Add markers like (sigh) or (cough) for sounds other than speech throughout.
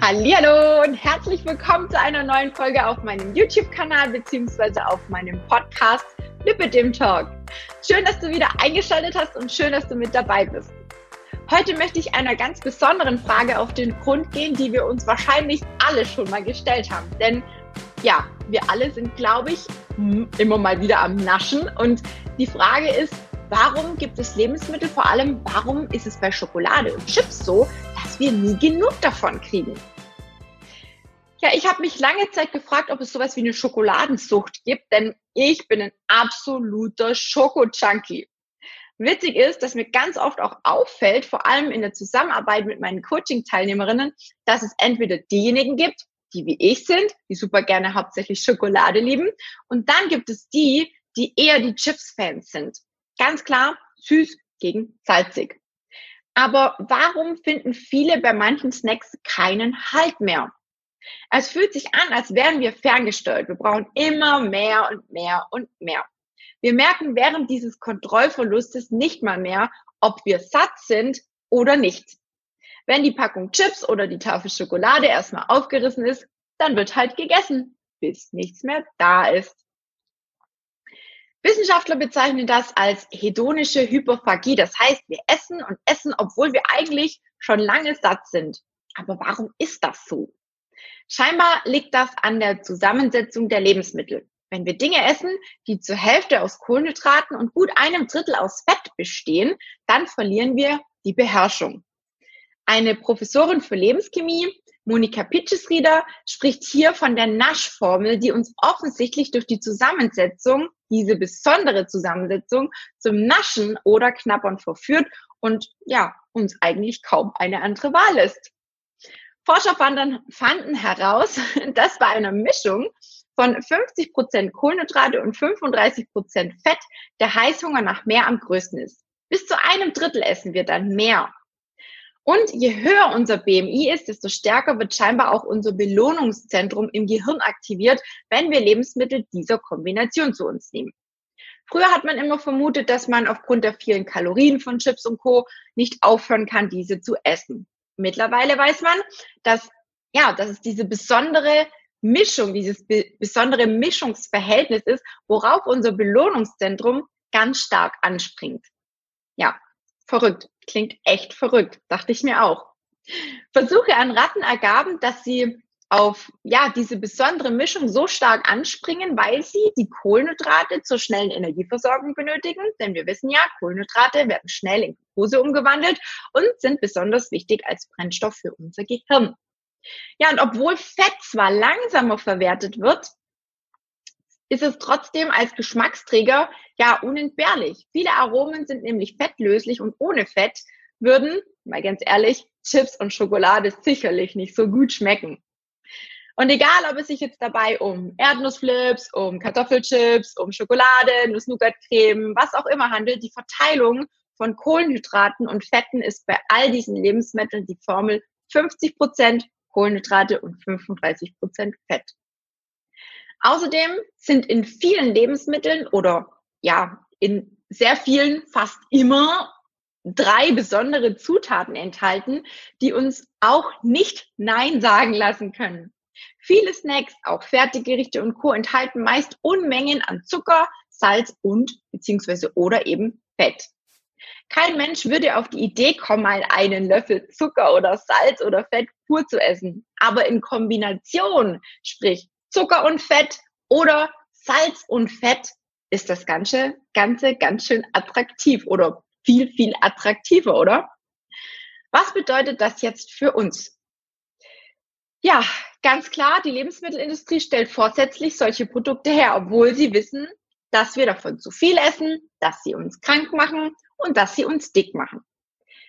Hallo und herzlich willkommen zu einer neuen Folge auf meinem YouTube-Kanal beziehungsweise auf meinem Podcast Lippe dem Talk. Schön, dass du wieder eingeschaltet hast und schön, dass du mit dabei bist. Heute möchte ich einer ganz besonderen Frage auf den Grund gehen, die wir uns wahrscheinlich alle schon mal gestellt haben. Denn ja, wir alle sind, glaube ich, immer mal wieder am Naschen. Und die Frage ist, warum gibt es Lebensmittel, vor allem warum ist es bei Schokolade und Chips so, dass wir nie genug davon kriegen? Ja, ich habe mich lange Zeit gefragt, ob es sowas wie eine Schokoladensucht gibt, denn ich bin ein absoluter Schoko-Junkie. Witzig ist, dass mir ganz oft auch auffällt, vor allem in der Zusammenarbeit mit meinen Coaching-Teilnehmerinnen, dass es entweder diejenigen gibt, die wie ich sind, die super gerne hauptsächlich Schokolade lieben, und dann gibt es die, die eher die Chips-Fans sind. Ganz klar, süß gegen salzig. Aber warum finden viele bei manchen Snacks keinen Halt mehr? Es fühlt sich an, als wären wir ferngesteuert. Wir brauchen immer mehr und mehr und mehr. Wir merken während dieses Kontrollverlustes nicht mal mehr, ob wir satt sind oder nicht. Wenn die Packung Chips oder die Tafel Schokolade erstmal aufgerissen ist, dann wird halt gegessen, bis nichts mehr da ist. Wissenschaftler bezeichnen das als hedonische Hyperphagie. Das heißt, wir essen und essen, obwohl wir eigentlich schon lange satt sind. Aber warum ist das so? Scheinbar liegt das an der Zusammensetzung der Lebensmittel. Wenn wir Dinge essen, die zur Hälfte aus Kohlenhydraten und gut einem Drittel aus Fett bestehen, dann verlieren wir die Beherrschung. Eine Professorin für Lebenschemie, Monika Pitschesrieder, spricht hier von der Naschformel, die uns offensichtlich durch die Zusammensetzung, diese besondere Zusammensetzung, zum Naschen oder Knappern verführt und ja, uns eigentlich kaum eine andere Wahl lässt. Forscher fanden, fanden heraus, (laughs) dass bei einer Mischung von 50 Prozent Kohlenhydrate und 35 Prozent Fett der Heißhunger nach mehr am größten ist. Bis zu einem Drittel essen wir dann mehr. Und je höher unser BMI ist, desto stärker wird scheinbar auch unser Belohnungszentrum im Gehirn aktiviert, wenn wir Lebensmittel dieser Kombination zu uns nehmen. Früher hat man immer vermutet, dass man aufgrund der vielen Kalorien von Chips und Co. nicht aufhören kann, diese zu essen. Mittlerweile weiß man, dass, ja, dass es diese besondere Mischung, dieses be besondere Mischungsverhältnis ist, worauf unser Belohnungszentrum ganz stark anspringt. Ja, verrückt. Klingt echt verrückt, dachte ich mir auch. Versuche an Ratten ergaben, dass sie auf ja diese besondere Mischung so stark anspringen, weil sie die Kohlenhydrate zur schnellen Energieversorgung benötigen. Denn wir wissen ja, Kohlenhydrate werden schnell in Glucose umgewandelt und sind besonders wichtig als Brennstoff für unser Gehirn. Ja, und obwohl Fett zwar langsamer verwertet wird, ist es trotzdem als Geschmacksträger ja unentbehrlich. Viele Aromen sind nämlich fettlöslich und ohne Fett würden, mal ganz ehrlich, Chips und Schokolade sicherlich nicht so gut schmecken. Und egal, ob es sich jetzt dabei um Erdnussflips, um Kartoffelchips, um Schokolade, Nuss-Nougat-Creme, was auch immer handelt, die Verteilung von Kohlenhydraten und Fetten ist bei all diesen Lebensmitteln die Formel 50 Prozent Kohlenhydrate und 35 Prozent Fett. Außerdem sind in vielen Lebensmitteln oder ja, in sehr vielen fast immer drei besondere Zutaten enthalten, die uns auch nicht Nein sagen lassen können. Viele Snacks, auch Fertiggerichte und Co. enthalten meist Unmengen an Zucker, Salz und beziehungsweise oder eben Fett. Kein Mensch würde auf die Idee kommen, mal einen Löffel Zucker oder Salz oder Fett pur zu essen. Aber in Kombination, sprich Zucker und Fett oder Salz und Fett, ist das Ganze, Ganze ganz schön attraktiv oder viel, viel attraktiver, oder? Was bedeutet das jetzt für uns? Ja, ganz klar, die Lebensmittelindustrie stellt vorsätzlich solche Produkte her, obwohl sie wissen, dass wir davon zu viel essen, dass sie uns krank machen und dass sie uns dick machen.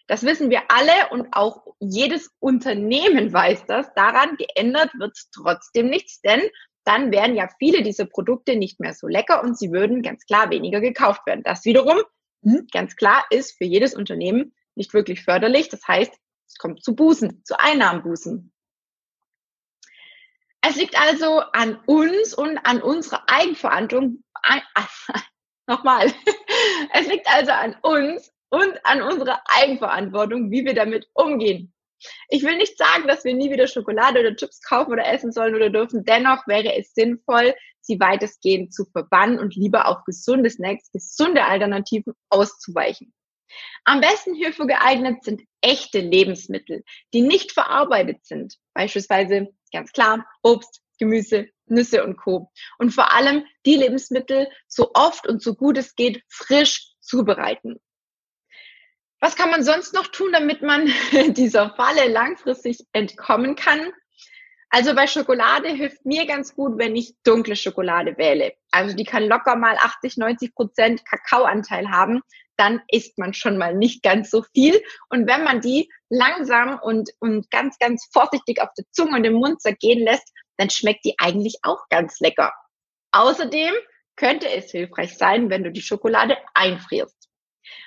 Das wissen wir alle und auch jedes Unternehmen weiß das. Daran geändert wird trotzdem nichts, denn dann wären ja viele dieser Produkte nicht mehr so lecker und sie würden ganz klar weniger gekauft werden. Das wiederum, hm, ganz klar, ist für jedes Unternehmen nicht wirklich förderlich. Das heißt, es kommt zu Bußen, zu Einnahmenbußen. Es liegt also an uns und an unserer Eigenverantwortung. (laughs) Nochmal. Es liegt also an uns und an unserer Eigenverantwortung, wie wir damit umgehen. Ich will nicht sagen, dass wir nie wieder Schokolade oder Chips kaufen oder essen sollen oder dürfen. Dennoch wäre es sinnvoll, sie weitestgehend zu verbannen und lieber auf gesunde Snacks, gesunde Alternativen auszuweichen. Am besten hierfür geeignet sind echte Lebensmittel, die nicht verarbeitet sind. Beispielsweise ganz klar Obst, Gemüse, Nüsse und Co. Und vor allem die Lebensmittel so oft und so gut es geht frisch zubereiten. Was kann man sonst noch tun, damit man (laughs) dieser Falle langfristig entkommen kann? Also bei Schokolade hilft mir ganz gut, wenn ich dunkle Schokolade wähle. Also die kann locker mal 80, 90 Prozent Kakaoanteil haben. Dann isst man schon mal nicht ganz so viel. Und wenn man die langsam und, und ganz, ganz vorsichtig auf der Zunge und im Mund zergehen lässt, dann schmeckt die eigentlich auch ganz lecker. Außerdem könnte es hilfreich sein, wenn du die Schokolade einfrierst.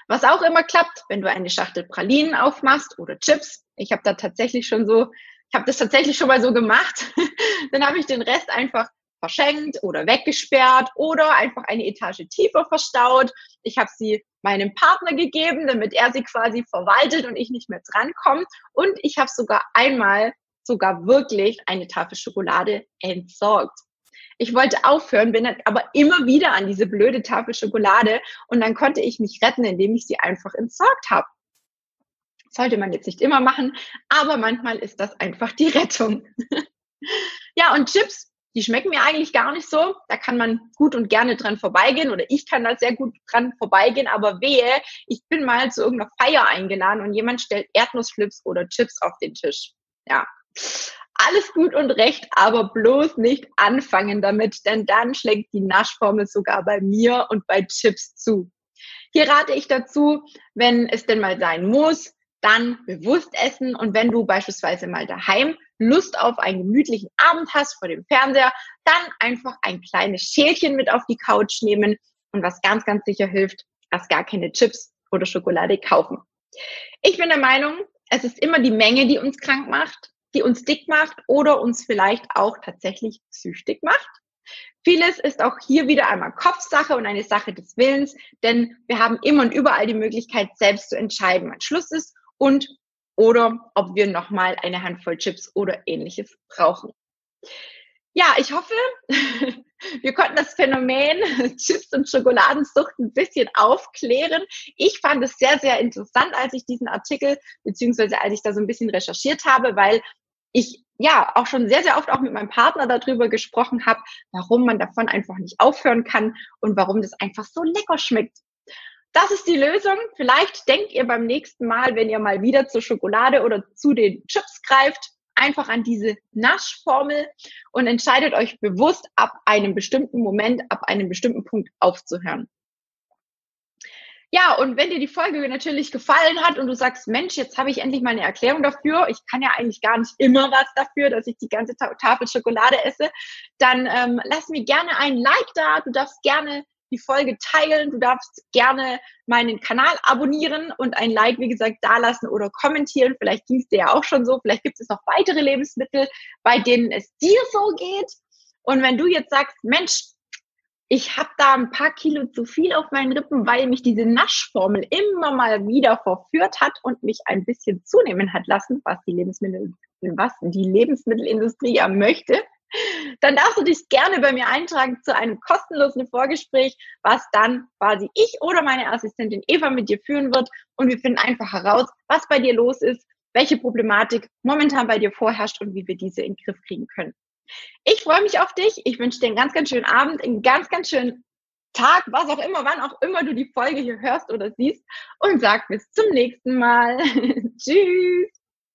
Was auch immer klappt, wenn du eine Schachtel Pralinen aufmachst oder Chips. Ich habe da tatsächlich schon so, ich habe das tatsächlich schon mal so gemacht. (laughs) dann habe ich den Rest einfach verschenkt oder weggesperrt oder einfach eine Etage tiefer verstaut. Ich habe sie meinem Partner gegeben, damit er sie quasi verwaltet und ich nicht mehr drankomme. Und ich habe sogar einmal sogar wirklich eine Tafel Schokolade entsorgt. Ich wollte aufhören, bin aber immer wieder an diese blöde Tafel Schokolade und dann konnte ich mich retten, indem ich sie einfach entsorgt habe. Sollte man jetzt nicht immer machen, aber manchmal ist das einfach die Rettung. (laughs) ja, und Chips, die schmecken mir eigentlich gar nicht so. Da kann man gut und gerne dran vorbeigehen oder ich kann da sehr gut dran vorbeigehen, aber wehe, ich bin mal zu irgendeiner Feier eingeladen und jemand stellt Erdnussflips oder Chips auf den Tisch. Ja, alles gut und recht, aber bloß nicht anfangen damit, denn dann schlägt die Naschformel sogar bei mir und bei Chips zu. Hier rate ich dazu, wenn es denn mal sein muss, dann bewusst essen und wenn du beispielsweise mal daheim Lust auf einen gemütlichen Abend hast vor dem Fernseher, dann einfach ein kleines Schälchen mit auf die Couch nehmen und was ganz, ganz sicher hilft, erst gar keine Chips oder Schokolade kaufen. Ich bin der Meinung, es ist immer die Menge, die uns krank macht die uns dick macht oder uns vielleicht auch tatsächlich süchtig macht. Vieles ist auch hier wieder einmal Kopfsache und eine Sache des Willens, denn wir haben immer und überall die Möglichkeit, selbst zu entscheiden, wann Schluss ist und oder ob wir nochmal eine Handvoll Chips oder ähnliches brauchen. Ja, ich hoffe, (laughs) wir konnten das Phänomen (laughs) Chips und Schokoladensucht ein bisschen aufklären. Ich fand es sehr, sehr interessant, als ich diesen Artikel, beziehungsweise als ich da so ein bisschen recherchiert habe, weil ich ja auch schon sehr, sehr oft auch mit meinem Partner darüber gesprochen habe, warum man davon einfach nicht aufhören kann und warum das einfach so lecker schmeckt. Das ist die Lösung. Vielleicht denkt ihr beim nächsten Mal, wenn ihr mal wieder zur Schokolade oder zu den Chips greift, einfach an diese Naschformel und entscheidet euch bewusst ab einem bestimmten Moment, ab einem bestimmten Punkt aufzuhören. Ja, und wenn dir die Folge natürlich gefallen hat und du sagst, Mensch, jetzt habe ich endlich mal eine Erklärung dafür, ich kann ja eigentlich gar nicht immer was dafür, dass ich die ganze Tafel Schokolade esse, dann ähm, lass mir gerne ein Like da. Du darfst gerne die Folge teilen, du darfst gerne meinen Kanal abonnieren und ein Like, wie gesagt, dalassen oder kommentieren. Vielleicht ging es dir ja auch schon so. Vielleicht gibt es noch weitere Lebensmittel, bei denen es dir so geht. Und wenn du jetzt sagst, Mensch, ich habe da ein paar Kilo zu viel auf meinen Rippen, weil mich diese Naschformel immer mal wieder verführt hat und mich ein bisschen zunehmen hat lassen, was die Lebensmittel, was die Lebensmittelindustrie ja möchte. Dann darfst du dich gerne bei mir eintragen zu einem kostenlosen Vorgespräch, was dann quasi ich oder meine Assistentin Eva mit dir führen wird. Und wir finden einfach heraus, was bei dir los ist, welche Problematik momentan bei dir vorherrscht und wie wir diese in den Griff kriegen können. Ich freue mich auf dich. Ich wünsche dir einen ganz, ganz schönen Abend, einen ganz, ganz schönen Tag, was auch immer, wann auch immer du die Folge hier hörst oder siehst und sag bis zum nächsten Mal. (laughs) Tschüss.